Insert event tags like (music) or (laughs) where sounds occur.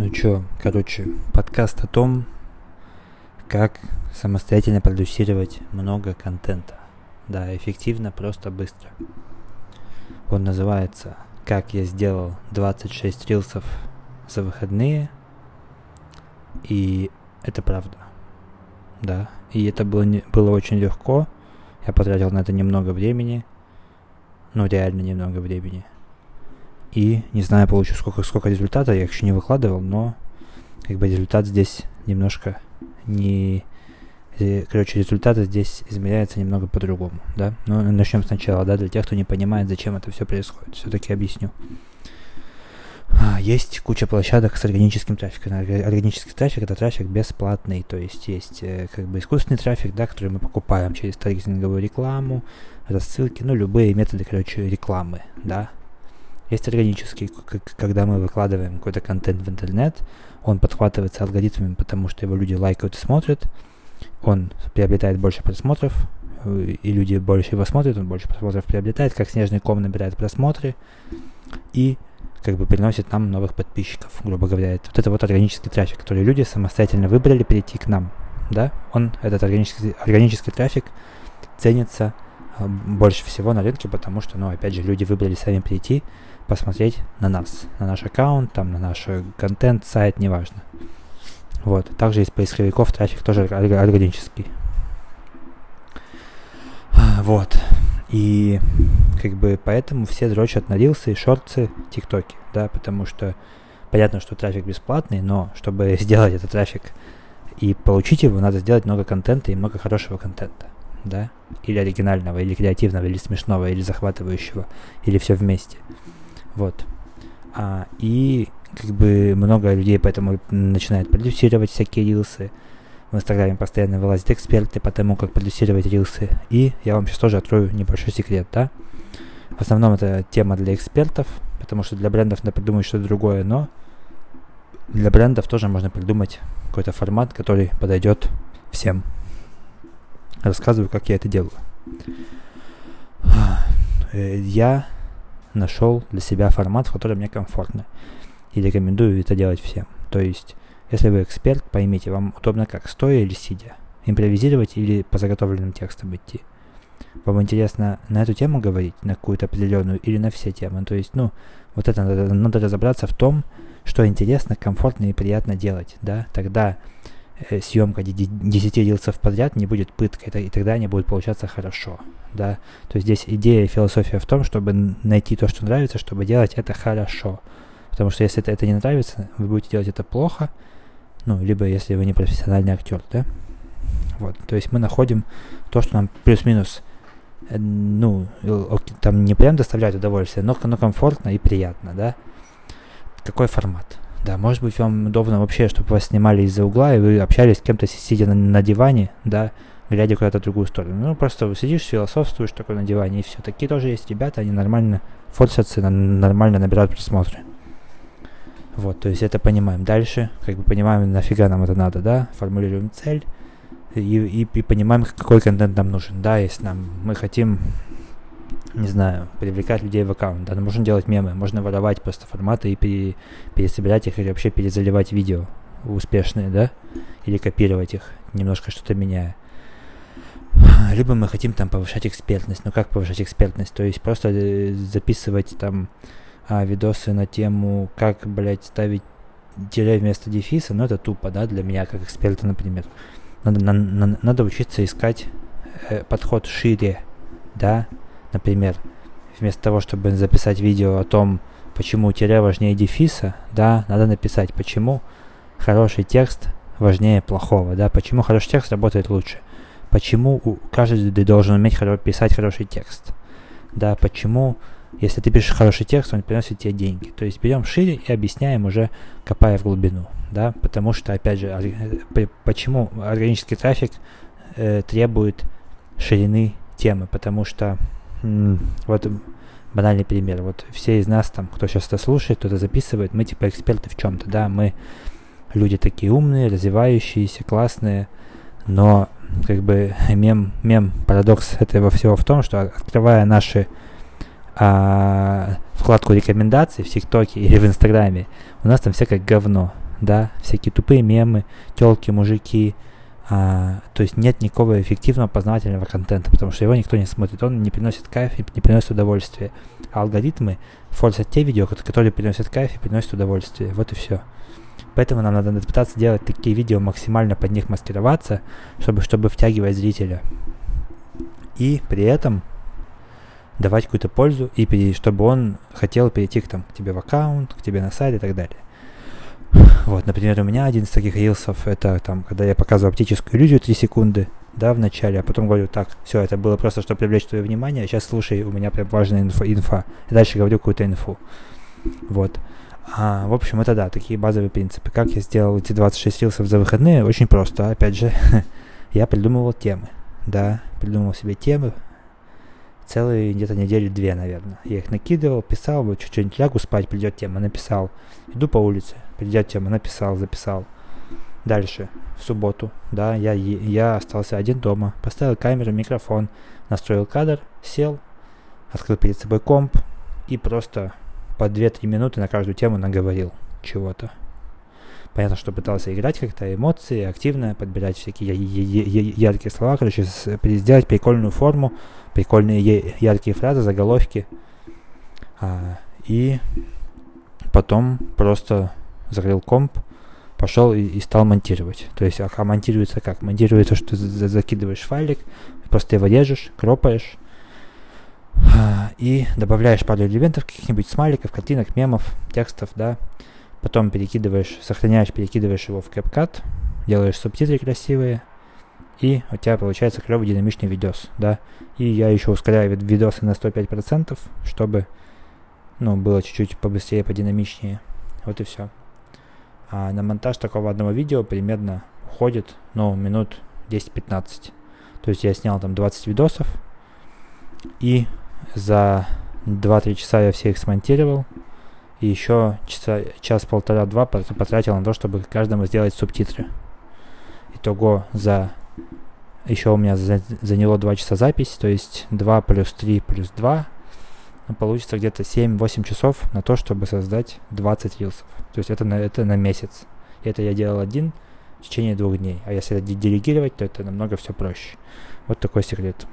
Ну чё, короче, подкаст о том, как самостоятельно продюсировать много контента. Да, эффективно, просто быстро. Он называется «Как я сделал 26 рилсов за выходные». И это правда. Да, и это было, не, было очень легко. Я потратил на это немного времени. Ну, реально немного времени. И не знаю, получу сколько, сколько результата, я еще не выкладывал, но как бы результат здесь немножко не... Э, короче, результаты здесь измеряются немного по-другому, да? Ну, начнем сначала, да, для тех, кто не понимает, зачем это все происходит. Все-таки объясню. А, есть куча площадок с органическим трафиком. Органический трафик это трафик бесплатный, то есть есть э, как бы искусственный трафик, да, который мы покупаем через таргетинговую рекламу, рассылки, ну любые методы, короче, рекламы, да, есть органический, когда мы выкладываем какой-то контент в интернет, он подхватывается алгоритмами, потому что его люди лайкают и смотрят, он приобретает больше просмотров, э, и люди больше его смотрят, он больше просмотров приобретает, как снежный ком набирает просмотры, и как бы приносит нам новых подписчиков, грубо говоря. Это, вот это вот органический трафик, который люди самостоятельно выбрали перейти к нам, да, он, этот органический, органический трафик ценится больше всего на рынке, потому что, ну, опять же, люди выбрали сами прийти, посмотреть на нас, на наш аккаунт, там, на наш контент, сайт, неважно. Вот. Также из поисковиков трафик тоже органический. (sighs) Вот. И как бы поэтому все дрочат на рилсы, шорты, тиктоки, да, потому что понятно, что трафик бесплатный, но чтобы (laughs) сделать этот трафик и получить его, надо сделать много контента и много хорошего контента, да, или оригинального, или креативного, или смешного, или захватывающего, или все вместе. Вот. А, и как бы много людей поэтому начинают продюсировать всякие рилсы. В Инстаграме постоянно вылазят эксперты по тому, как продюсировать рилсы. И я вам сейчас тоже открою небольшой секрет, да? В основном это тема для экспертов, потому что для брендов надо придумать что-то другое, но для брендов тоже можно придумать какой-то формат, который подойдет всем. Рассказываю, как я это делаю. Э, я нашел для себя формат, в котором мне комфортно. И рекомендую это делать всем. То есть, если вы эксперт, поймите, вам удобно как, стоя или сидя. Импровизировать или по заготовленным текстам идти. Вам интересно на эту тему говорить, на какую-то определенную, или на все темы. То есть, ну, вот это надо, надо разобраться в том, что интересно, комфортно и приятно делать, да, тогда съемка 10 рилсов подряд не будет пыткой, и тогда они будут получаться хорошо, да. То есть здесь идея и философия в том, чтобы найти то, что нравится, чтобы делать это хорошо. Потому что если это, это не нравится, вы будете делать это плохо, ну, либо если вы не профессиональный актер, да. Вот, то есть мы находим то, что нам плюс-минус, э, ну, там не прям доставляет удовольствие, но, но комфортно и приятно, да. Какой формат? Да, может быть, вам удобно вообще, чтобы вас снимали из-за угла, и вы общались с кем-то, сидя на, на диване, да, глядя куда-то в другую сторону. Ну, просто сидишь, философствуешь такой на диване, и все. Такие тоже есть ребята, они нормально форсятся, нормально набирают просмотры. Вот, то есть это понимаем. Дальше, как бы понимаем, нафига нам это надо, да, формулируем цель, и, и, и понимаем, какой контент нам нужен, да, если нам, мы хотим не знаю, привлекать людей в аккаунт. Да, но можно делать мемы, можно воровать просто форматы и пере, пересобирать их или вообще перезаливать видео успешные, да, или копировать их, немножко что-то меняя. Либо мы хотим там повышать экспертность. Ну как повышать экспертность? То есть просто э, записывать там а, видосы на тему, как, блядь, ставить тире вместо дефиса, но это тупо, да, для меня как эксперта, например. Надо, на, на, надо учиться искать э, подход шире, да, Например, вместо того, чтобы записать видео о том, почему тире важнее дефиса, да, надо написать, почему хороший текст важнее плохого, да, почему хороший текст работает лучше, почему каждый должен уметь хоро- писать хороший текст, да, почему, если ты пишешь хороший текст, он приносит тебе деньги. То есть берем шире и объясняем уже, копая в глубину, да, потому что, опять же, почему органический трафик э, требует ширины темы, потому что вот банальный пример. Вот все из нас там, кто сейчас это слушает, кто-то записывает, мы типа эксперты в чем-то, да, мы люди такие умные, развивающиеся, классные, но как бы (laughs) мем, мем, парадокс этого всего в том, что открывая наши а, вкладку рекомендаций в ТикТоке или в Инстаграме, у нас там всякое говно, да, всякие тупые мемы, телки, мужики, а, то есть нет никакого эффективного познавательного контента, потому что его никто не смотрит, он не приносит кайф и не приносит удовольствия. А алгоритмы форсят те видео, которые приносят кайф и приносят удовольствие. Вот и все. Поэтому нам надо пытаться делать такие видео, максимально под них маскироваться, чтобы, чтобы втягивать зрителя. И при этом давать какую-то пользу, и чтобы он хотел перейти к, там, к тебе в аккаунт, к тебе на сайт и так далее. Вот, например, у меня один из таких рилсов, это там, когда я показываю оптическую иллюзию 3 секунды, да, в начале, а потом говорю, так, все, это было просто, чтобы привлечь твое внимание, а сейчас слушай, у меня прям важная инфа, инфа. И дальше говорю какую-то инфу. Вот. А, в общем, это да, такие базовые принципы. Как я сделал эти 26 рилсов за выходные? Очень просто. Опять же, (laughs) я придумывал темы. Да, придумывал себе темы, целые где-то недели две, наверное. Я их накидывал, писал, вот чуть-чуть лягу спать, придет тема, написал. Иду по улице, придет тема, написал, записал. Дальше, в субботу, да, я, я остался один дома, поставил камеру, микрофон, настроил кадр, сел, открыл перед собой комп и просто по 2-3 минуты на каждую тему наговорил чего-то. Понятно, что пытался играть как-то, эмоции, активно подбирать всякие яркие слова, короче, сделать прикольную форму, прикольные яркие фразы, заголовки. А, и потом просто закрыл комп, пошел и, и стал монтировать. То есть, а монтируется как? Монтируется, что ты закидываешь файлик, просто его режешь, кропаешь, а, и добавляешь пару элементов, каких-нибудь смайликов, картинок, мемов, текстов, да, потом перекидываешь, сохраняешь, перекидываешь его в CapCut, делаешь субтитры красивые, и у тебя получается клевый динамичный видос, да. И я еще ускоряю видосы на 105%, чтобы, ну, было чуть-чуть побыстрее, подинамичнее. Вот и все. А на монтаж такого одного видео примерно уходит, ну, минут 10-15. То есть я снял там 20 видосов, и за 2-3 часа я все их смонтировал, и еще часа, час-полтора-два потратил на то, чтобы каждому сделать субтитры. Итого за еще у меня за, заняло 2 часа запись, то есть 2 плюс 3 плюс 2 ну, получится где-то 7-8 часов на то, чтобы создать 20 рилсов. То есть это на, это на месяц. И это я делал один в течение двух дней. А если это делегировать, то это намного все проще. Вот такой секрет.